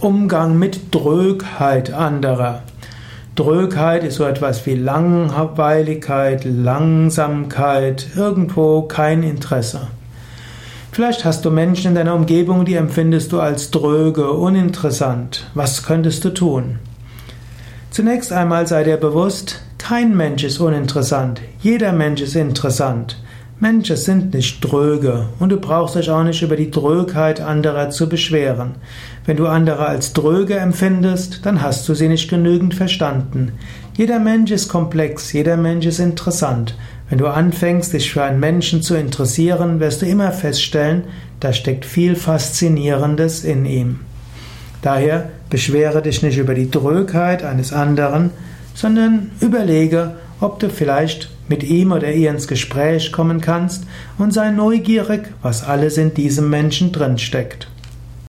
Umgang mit Drögheit anderer. Drögheit ist so etwas wie Langweiligkeit, Langsamkeit, irgendwo kein Interesse. Vielleicht hast du Menschen in deiner Umgebung, die empfindest du als dröge, uninteressant. Was könntest du tun? Zunächst einmal sei dir bewusst, kein Mensch ist uninteressant. Jeder Mensch ist interessant. Menschen sind nicht dröge und du brauchst dich auch nicht über die Drögheit anderer zu beschweren. Wenn du andere als dröge empfindest, dann hast du sie nicht genügend verstanden. Jeder Mensch ist komplex, jeder Mensch ist interessant. Wenn du anfängst, dich für einen Menschen zu interessieren, wirst du immer feststellen, da steckt viel Faszinierendes in ihm. Daher beschwere dich nicht über die Drögheit eines anderen, sondern überlege, ob du vielleicht mit ihm oder ihr ins Gespräch kommen kannst und sei neugierig, was alles in diesem Menschen drinsteckt.